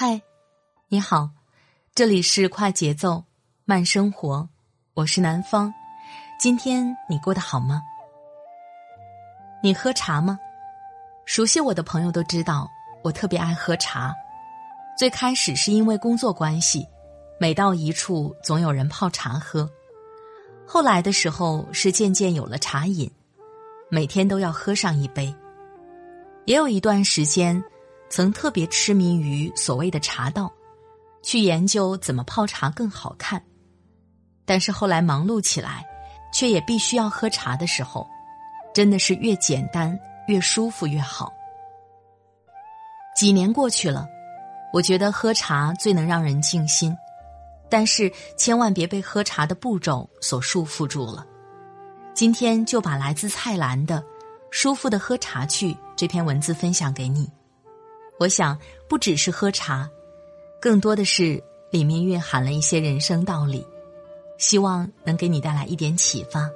嗨，你好，这里是快节奏慢生活，我是南方。今天你过得好吗？你喝茶吗？熟悉我的朋友都知道，我特别爱喝茶。最开始是因为工作关系，每到一处总有人泡茶喝。后来的时候是渐渐有了茶瘾，每天都要喝上一杯。也有一段时间。曾特别痴迷于所谓的茶道，去研究怎么泡茶更好看。但是后来忙碌起来，却也必须要喝茶的时候，真的是越简单越舒服越好。几年过去了，我觉得喝茶最能让人静心，但是千万别被喝茶的步骤所束缚住了。今天就把来自蔡澜的《舒服的喝茶去》这篇文字分享给你。我想，不只是喝茶，更多的是里面蕴含了一些人生道理，希望能给你带来一点启发。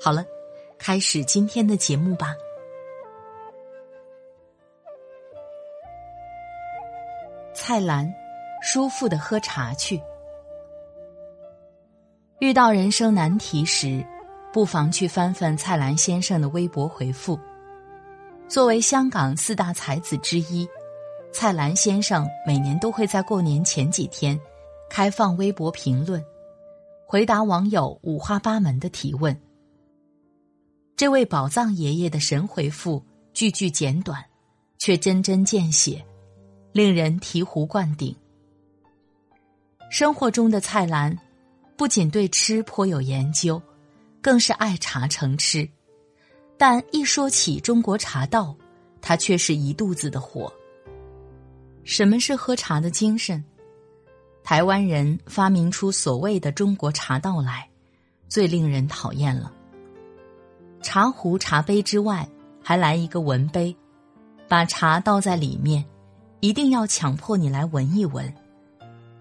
好了，开始今天的节目吧。蔡澜，舒服的喝茶去。遇到人生难题时，不妨去翻翻蔡澜先生的微博回复。作为香港四大才子之一，蔡澜先生每年都会在过年前几天开放微博评论，回答网友五花八门的提问。这位宝藏爷爷的神回复句句简短，却针针见血，令人醍醐灌顶。生活中的蔡澜，不仅对吃颇有研究，更是爱茶成痴。但一说起中国茶道，他却是一肚子的火。什么是喝茶的精神？台湾人发明出所谓的中国茶道来，最令人讨厌了。茶壶、茶杯之外，还来一个闻杯，把茶倒在里面，一定要强迫你来闻一闻。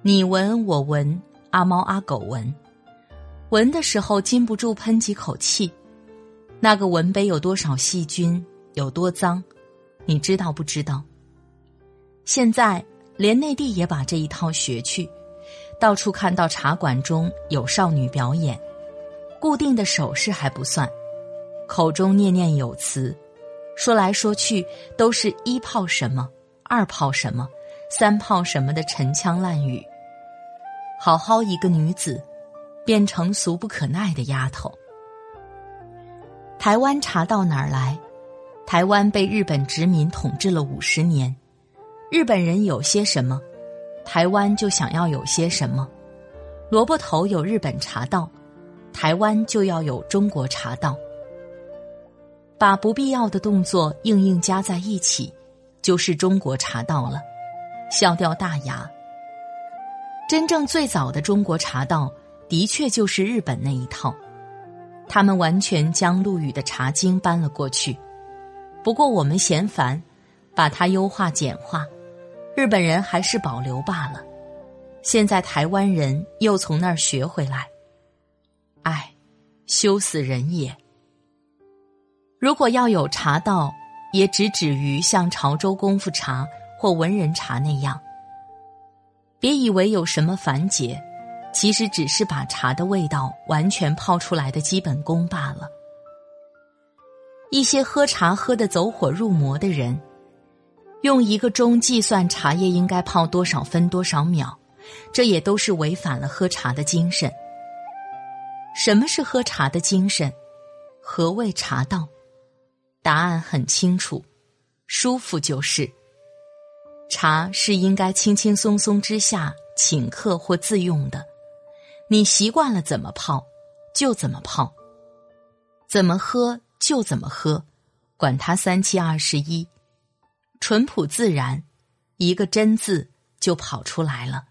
你闻我闻，阿猫阿狗闻，闻的时候禁不住喷几口气。那个文杯有多少细菌，有多脏，你知道不知道？现在连内地也把这一套学去，到处看到茶馆中有少女表演，固定的手势还不算，口中念念有词，说来说去都是一泡什么，二泡什么，三泡什么的陈腔滥语。好好一个女子，变成俗不可耐的丫头。台湾茶到哪儿来？台湾被日本殖民统治了五十年，日本人有些什么，台湾就想要有些什么。萝卜头有日本茶道，台湾就要有中国茶道。把不必要的动作硬硬加在一起，就是中国茶道了，笑掉大牙。真正最早的中国茶道，的确就是日本那一套。他们完全将陆羽的《茶经》搬了过去，不过我们嫌烦，把它优化简化，日本人还是保留罢了。现在台湾人又从那儿学回来，唉，羞死人也！如果要有茶道，也只止于像潮州功夫茶或文人茶那样，别以为有什么繁节。其实只是把茶的味道完全泡出来的基本功罢了。一些喝茶喝得走火入魔的人，用一个钟计算茶叶应该泡多少分多少秒，这也都是违反了喝茶的精神。什么是喝茶的精神？何谓茶道？答案很清楚，舒服就是。茶是应该轻轻松松之下请客或自用的。你习惯了怎么泡，就怎么泡；怎么喝就怎么喝，管他三七二十一，淳朴自然，一个真字就跑出来了。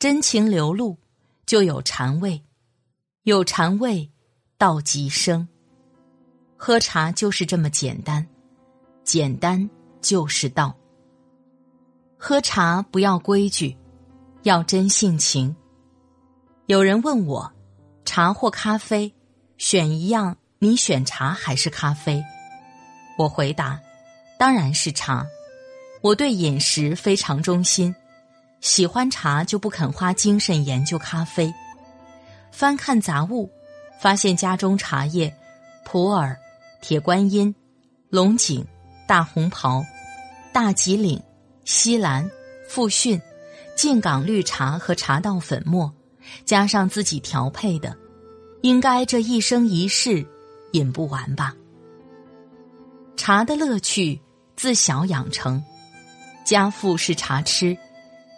真情流露，就有禅味，有禅味，道即生。喝茶就是这么简单，简单就是道。喝茶不要规矩，要真性情。有人问我，茶或咖啡，选一样，你选茶还是咖啡？我回答，当然是茶。我对饮食非常忠心，喜欢茶就不肯花精神研究咖啡。翻看杂物，发现家中茶叶，普洱、铁观音、龙井、大红袍、大吉岭、西兰、复训、晋港绿茶和茶道粉末。加上自己调配的，应该这一生一世饮不完吧。茶的乐趣自小养成，家父是茶痴，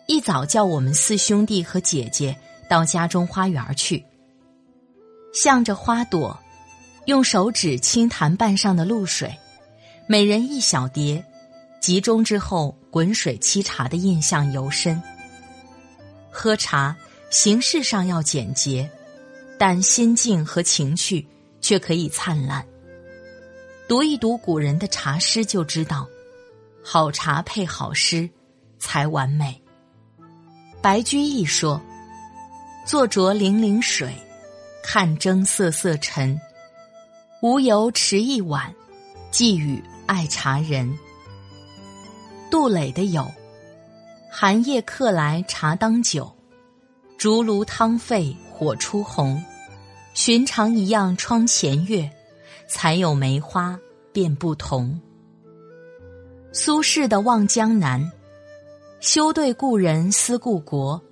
一早叫我们四兄弟和姐姐到家中花园去，向着花朵，用手指轻弹瓣上的露水，每人一小碟，集中之后滚水沏茶的印象尤深。喝茶。形式上要简洁，但心境和情趣却可以灿烂。读一读古人的茶诗，就知道，好茶配好诗，才完美。白居易说：“坐酌泠泠水，看蒸瑟瑟尘。无由持一碗，寄与爱茶人。”杜磊的有：“寒夜客来茶当酒。”竹炉汤沸火初红，寻常一样窗前月，才有梅花便不同。苏轼的《望江南》，休对故人思故国，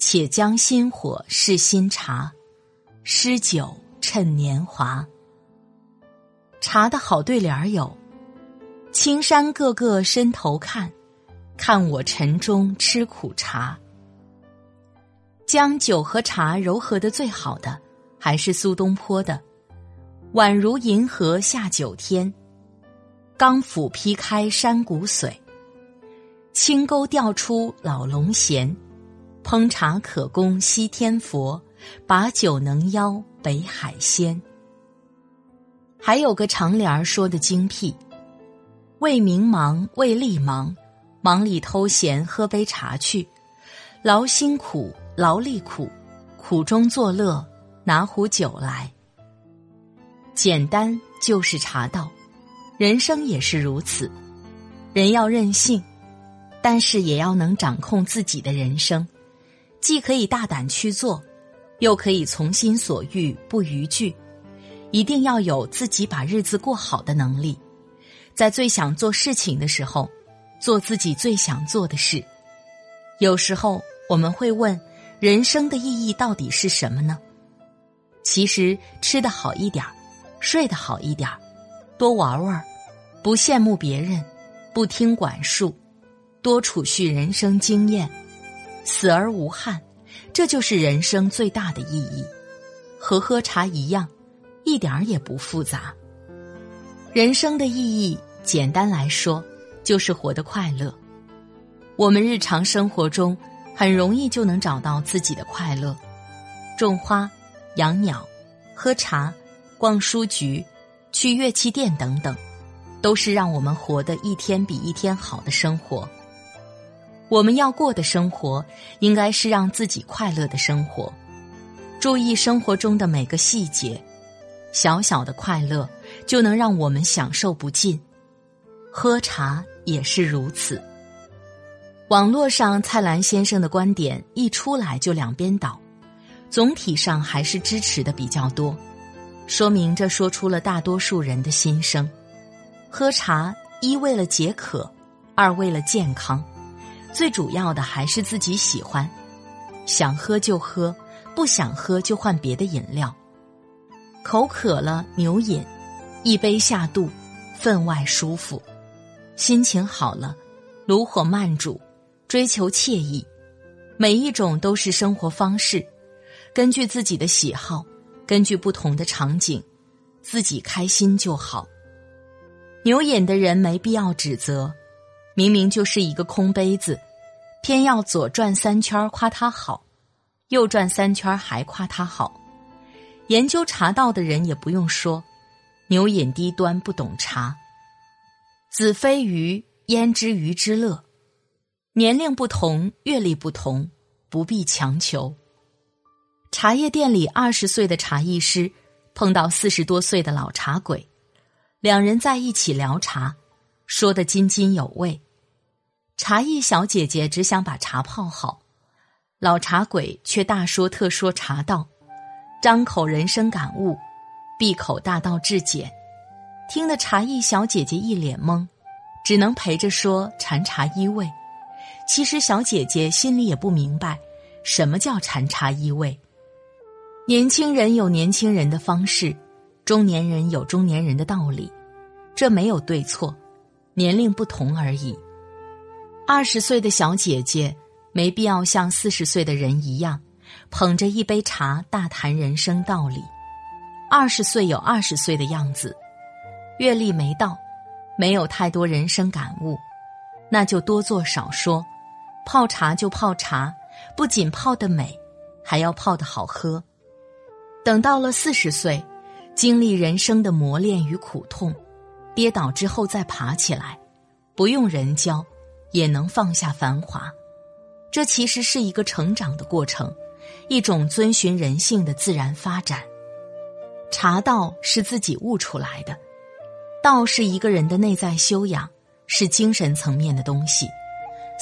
且将新火试新茶，诗酒趁年华。茶的好对联儿有：青山个个伸头看，看我晨中吃苦茶。将酒和茶柔合的最好的，还是苏东坡的“宛如银河下九天，钢斧劈开山谷髓，清沟钓出老龙涎，烹茶可供西天佛，把酒能邀北海仙。”还有个长联儿说的精辟：“为名忙，为利忙，忙里偷闲喝杯茶去，劳辛苦。”劳力苦，苦中作乐，拿壶酒来。简单就是茶道，人生也是如此。人要任性，但是也要能掌控自己的人生，既可以大胆去做，又可以从心所欲不逾矩。一定要有自己把日子过好的能力，在最想做事情的时候，做自己最想做的事。有时候我们会问。人生的意义到底是什么呢？其实吃得好一点儿，睡得好一点儿，多玩玩，不羡慕别人，不听管束，多储蓄人生经验，死而无憾，这就是人生最大的意义。和喝茶一样，一点儿也不复杂。人生的意义，简单来说，就是活得快乐。我们日常生活中。很容易就能找到自己的快乐，种花、养鸟、喝茶、逛书局、去乐器店等等，都是让我们活得一天比一天好的生活。我们要过的生活，应该是让自己快乐的生活。注意生活中的每个细节，小小的快乐就能让我们享受不尽。喝茶也是如此。网络上蔡澜先生的观点一出来就两边倒，总体上还是支持的比较多，说明这说出了大多数人的心声。喝茶一为了解渴，二为了健康，最主要的还是自己喜欢，想喝就喝，不想喝就换别的饮料。口渴了牛饮，一杯下肚，分外舒服；心情好了，炉火慢煮。追求惬意，每一种都是生活方式。根据自己的喜好，根据不同的场景，自己开心就好。牛饮的人没必要指责，明明就是一个空杯子，偏要左转三圈夸他好，右转三圈还夸他好。研究茶道的人也不用说，牛饮低端不懂茶。子非鱼，焉知鱼之乐？年龄不同，阅历不同，不必强求。茶叶店里二十岁的茶艺师碰到四十多岁的老茶鬼。两人在一起聊茶，说得津津有味。茶艺小姐姐只想把茶泡好，老茶鬼却大说特说茶道，张口人生感悟，闭口大道至简，听得茶艺小姐姐一脸懵，只能陪着说禅茶一味。其实小姐姐心里也不明白，什么叫禅茶一味。年轻人有年轻人的方式。中年人有中年人的道理，这没有对错，年龄不同而已。二十岁的小姐姐没必要像四十岁的人一样，捧着一杯茶大谈人生道理。二十岁有二十岁的样子，阅历没到，没有太多人生感悟，那就多做少说，泡茶就泡茶，不仅泡得美，还要泡得好喝。等到了四十岁。经历人生的磨练与苦痛，跌倒之后再爬起来，不用人教，也能放下繁华。这其实是一个成长的过程，一种遵循人性的自然发展。茶道是自己悟出来的，道是一个人的内在修养，是精神层面的东西。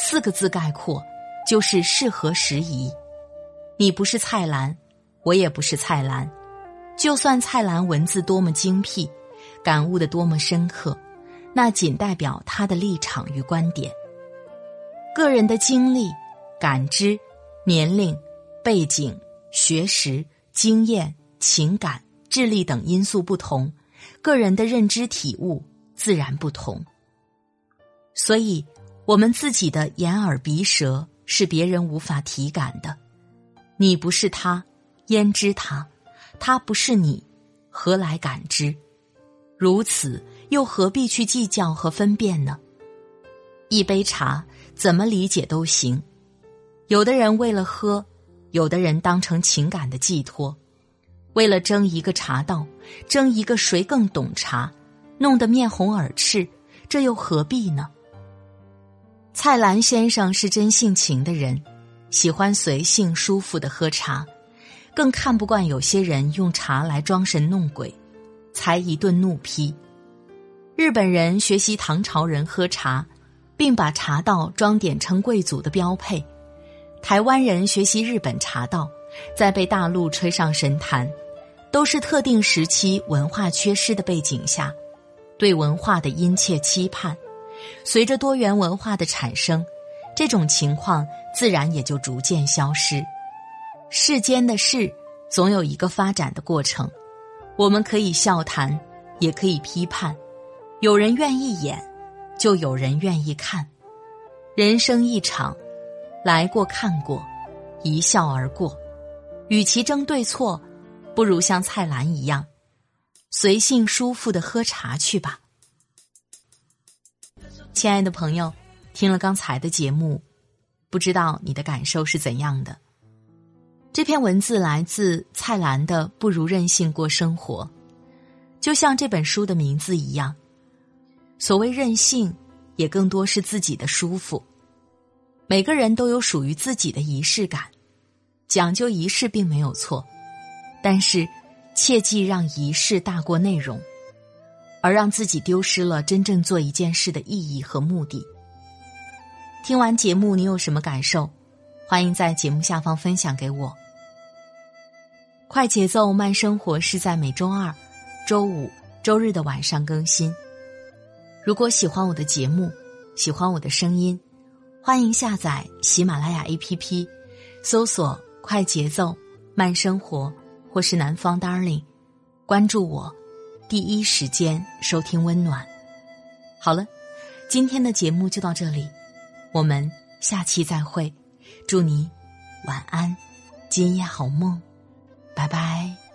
四个字概括，就是适合时宜。你不是蔡澜，我也不是蔡澜。就算蔡澜文字多么精辟，感悟的多么深刻，那仅代表他的立场与观点。个人的经历、感知、年龄、背景、学识、经验、情感、智力等因素不同，个人的认知体悟自然不同。所以，我们自己的眼耳鼻舌是别人无法体感的。你不是他，焉知他？他不是你，何来感知？如此，又何必去计较和分辨呢？一杯茶，怎么理解都行。有的人为了喝，有的人当成情感的寄托，为了争一个茶道，争一个谁更懂茶，弄得面红耳赤，这又何必呢？蔡澜先生是真性情的人，喜欢随性舒服的喝茶。更看不惯有些人用茶来装神弄鬼，才一顿怒批。日本人学习唐朝人喝茶，并把茶道装点成贵族的标配；台湾人学习日本茶道，在被大陆吹上神坛，都是特定时期文化缺失的背景下，对文化的殷切期盼。随着多元文化的产生，这种情况自然也就逐渐消失。世间的事，总有一个发展的过程。我们可以笑谈，也可以批判。有人愿意演，就有人愿意看。人生一场，来过看过，一笑而过。与其争对错，不如像蔡澜一样，随性舒服的喝茶去吧。亲爱的朋友，听了刚才的节目，不知道你的感受是怎样的？这篇文字来自蔡澜的《不如任性过生活》，就像这本书的名字一样，所谓任性，也更多是自己的舒服。每个人都有属于自己的仪式感，讲究仪式并没有错，但是切忌让仪式大过内容，而让自己丢失了真正做一件事的意义和目的。听完节目，你有什么感受？欢迎在节目下方分享给我。快节奏慢生活是在每周二、周五、周日的晚上更新。如果喜欢我的节目，喜欢我的声音，欢迎下载喜马拉雅 APP，搜索“快节奏慢生活”或是“南方 Darling”，关注我，第一时间收听温暖。好了，今天的节目就到这里，我们下期再会。祝你晚安，今夜好梦，拜拜。